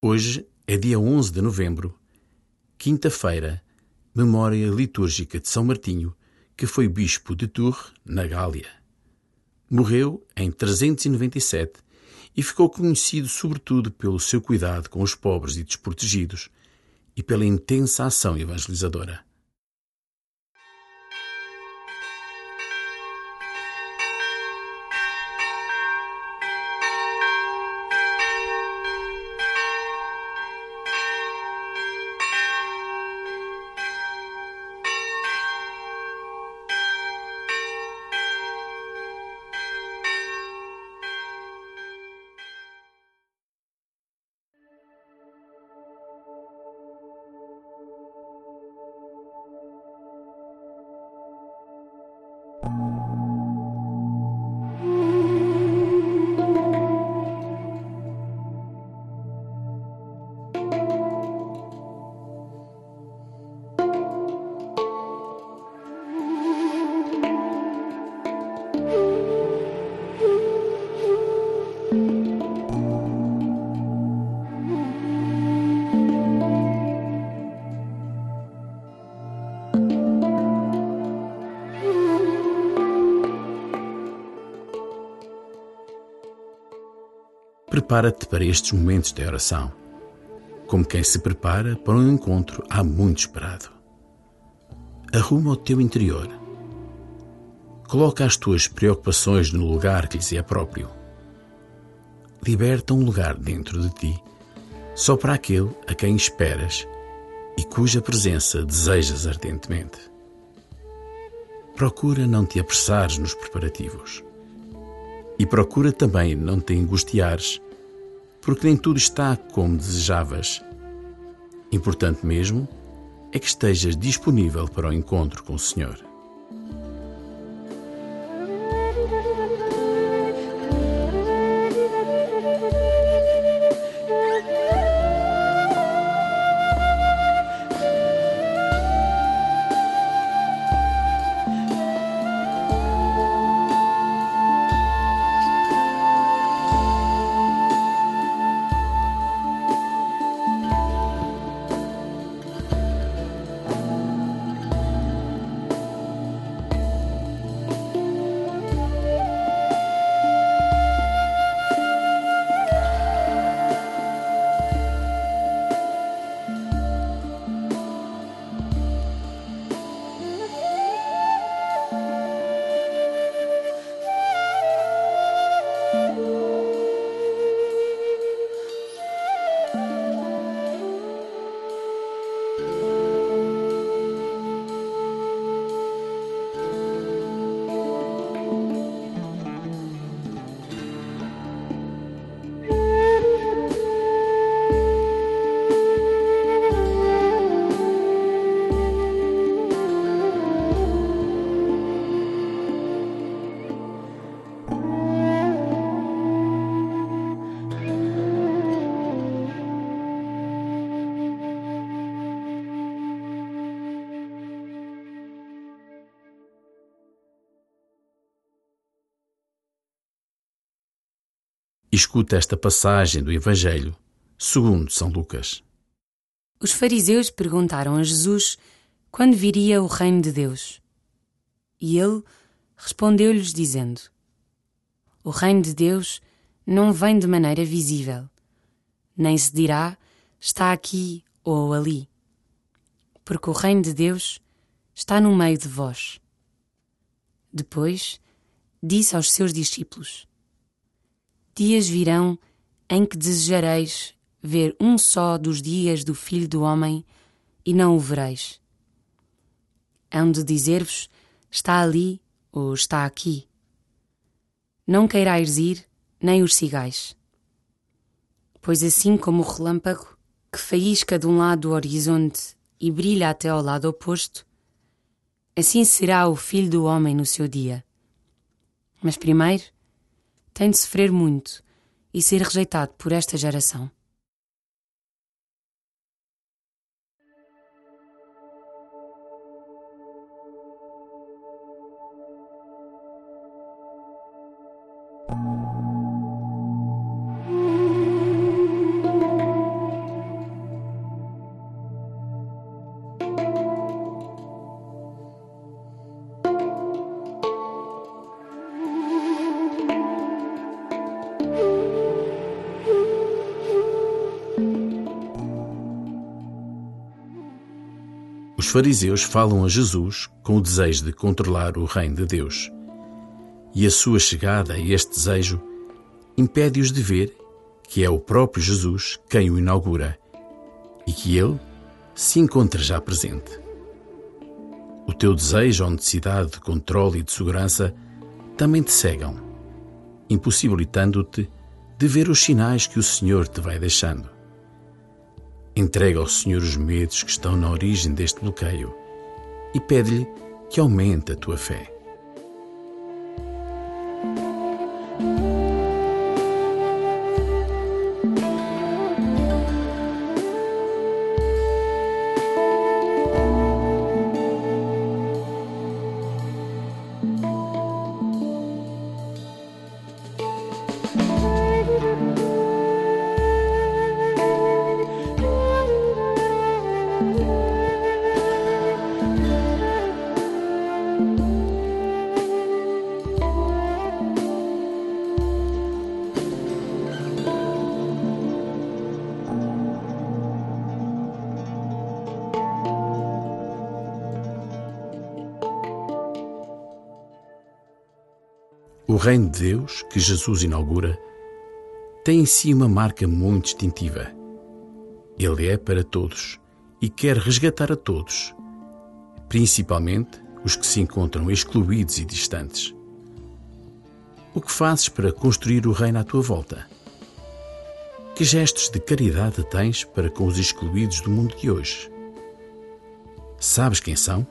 Hoje é dia 11 de novembro, quinta-feira, memória litúrgica de São Martinho, que foi bispo de Tours, na Gália. Morreu em 397 e ficou conhecido sobretudo pelo seu cuidado com os pobres e desprotegidos e pela intensa ação evangelizadora. Prepara-te para estes momentos de oração, como quem se prepara para um encontro há muito esperado. Arruma o teu interior. Coloca as tuas preocupações no lugar que lhes é próprio. Liberta um lugar dentro de ti, só para aquele a quem esperas e cuja presença desejas ardentemente. Procura não te apressares nos preparativos. E procura também não te angustiares porque nem tudo está como desejavas. Importante mesmo é que estejas disponível para o encontro com o Senhor. Escuta esta passagem do Evangelho, segundo São Lucas. Os fariseus perguntaram a Jesus quando viria o reino de Deus. E ele respondeu-lhes dizendo: O reino de Deus não vem de maneira visível, nem se dirá está aqui ou ali, porque o reino de Deus está no meio de vós. Depois disse aos seus discípulos: Dias virão em que desejareis ver um só dos dias do Filho do Homem e não o vereis. Hão de dizer-vos: está ali ou está aqui. Não queirais ir, nem os sigais. Pois assim como o relâmpago, que faísca de um lado do horizonte e brilha até ao lado oposto, assim será o Filho do Homem no seu dia. Mas primeiro tem de sofrer muito e ser rejeitado por esta geração. Os fariseus falam a Jesus com o desejo de controlar o reino de Deus. E a sua chegada a este desejo impede-os de ver que é o próprio Jesus quem o inaugura e que ele se encontra já presente. O teu desejo ou necessidade de controle e de segurança também te cegam, impossibilitando-te de ver os sinais que o Senhor te vai deixando. Entrega ao Senhor os medos que estão na origem deste bloqueio e pede-lhe que aumente a tua fé. Reino de Deus, que Jesus inaugura, tem em si uma marca muito distintiva. Ele é para todos e quer resgatar a todos, principalmente os que se encontram excluídos e distantes. O que fazes para construir o reino à tua volta? Que gestos de caridade tens para com os excluídos do mundo de hoje? Sabes quem são?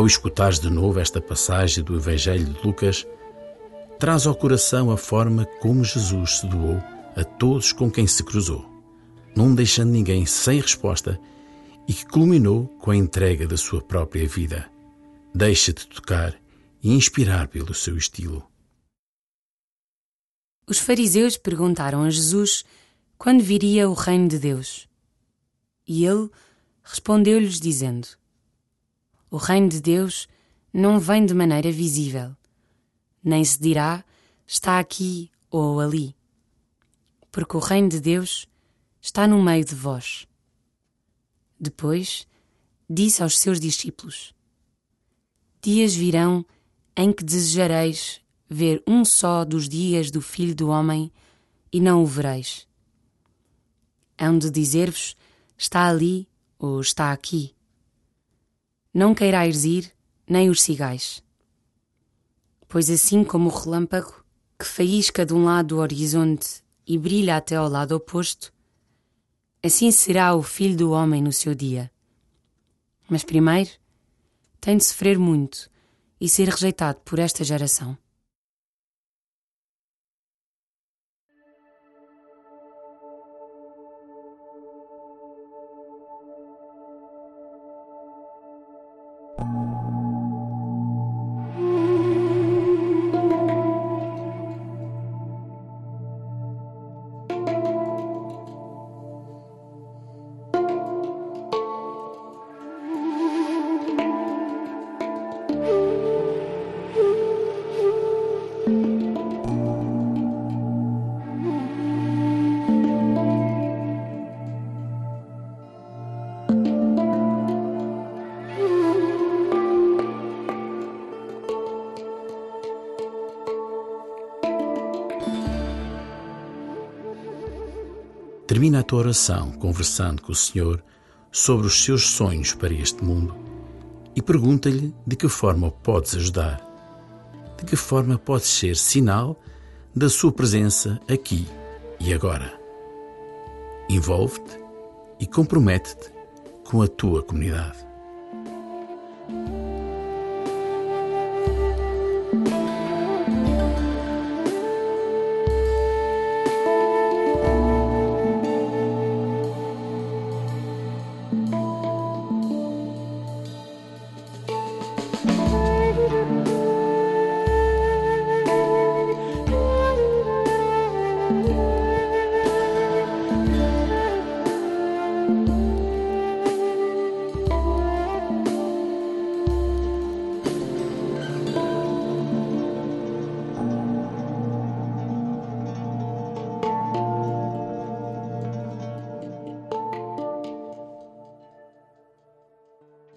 Ao escutares de novo esta passagem do Evangelho de Lucas, traz ao coração a forma como Jesus se doou a todos com quem se cruzou, não deixando ninguém sem resposta e que culminou com a entrega da sua própria vida. Deixa-te tocar e inspirar pelo seu estilo. Os fariseus perguntaram a Jesus quando viria o reino de Deus. E ele respondeu-lhes dizendo: o reino de Deus não vem de maneira visível, nem se dirá está aqui ou ali, porque o reino de Deus está no meio de vós. Depois disse aos seus discípulos: Dias virão em que desejareis ver um só dos dias do Filho do Homem e não o vereis. Hão de dizer-vos: está ali ou está aqui não queirais ir, nem os sigais. Pois assim como o relâmpago, que faísca de um lado do horizonte e brilha até ao lado oposto, assim será o filho do homem no seu dia. Mas primeiro tem de sofrer muito e ser rejeitado por esta geração. Termina a tua oração conversando com o Senhor sobre os seus sonhos para este mundo e pergunta-lhe de que forma o podes ajudar, de que forma podes ser sinal da sua presença aqui e agora. Envolve-te e compromete-te com a tua comunidade.